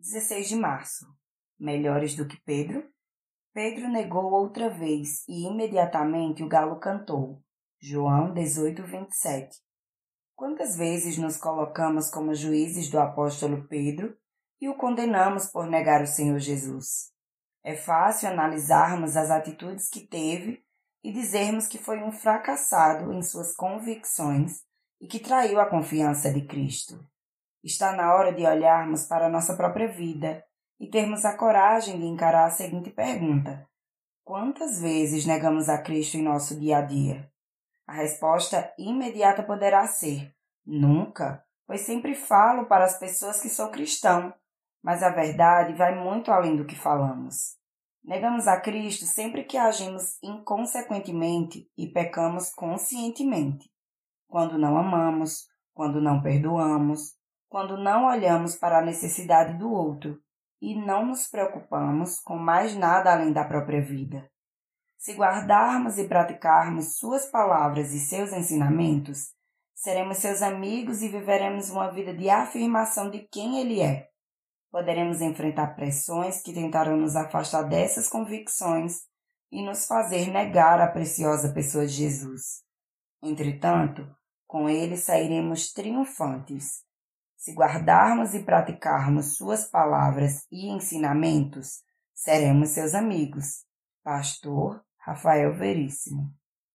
16 de março. Melhores do que Pedro? Pedro negou outra vez e imediatamente o galo cantou. João 18, 27. Quantas vezes nos colocamos como juízes do apóstolo Pedro e o condenamos por negar o Senhor Jesus? É fácil analisarmos as atitudes que teve e dizermos que foi um fracassado em suas convicções e que traiu a confiança de Cristo. Está na hora de olharmos para a nossa própria vida e termos a coragem de encarar a seguinte pergunta: Quantas vezes negamos a Cristo em nosso dia a dia? A resposta imediata poderá ser: Nunca, pois sempre falo para as pessoas que sou cristão, mas a verdade vai muito além do que falamos. Negamos a Cristo sempre que agimos inconsequentemente e pecamos conscientemente. Quando não amamos, quando não perdoamos, quando não olhamos para a necessidade do outro e não nos preocupamos com mais nada além da própria vida. Se guardarmos e praticarmos Suas palavras e seus ensinamentos, seremos seus amigos e viveremos uma vida de afirmação de quem Ele é. Poderemos enfrentar pressões que tentarão nos afastar dessas convicções e nos fazer negar a preciosa pessoa de Jesus. Entretanto, com Ele sairemos triunfantes se guardarmos e praticarmos Suas palavras e ensinamentos, seremos seus amigos. Pastor Rafael Veríssimo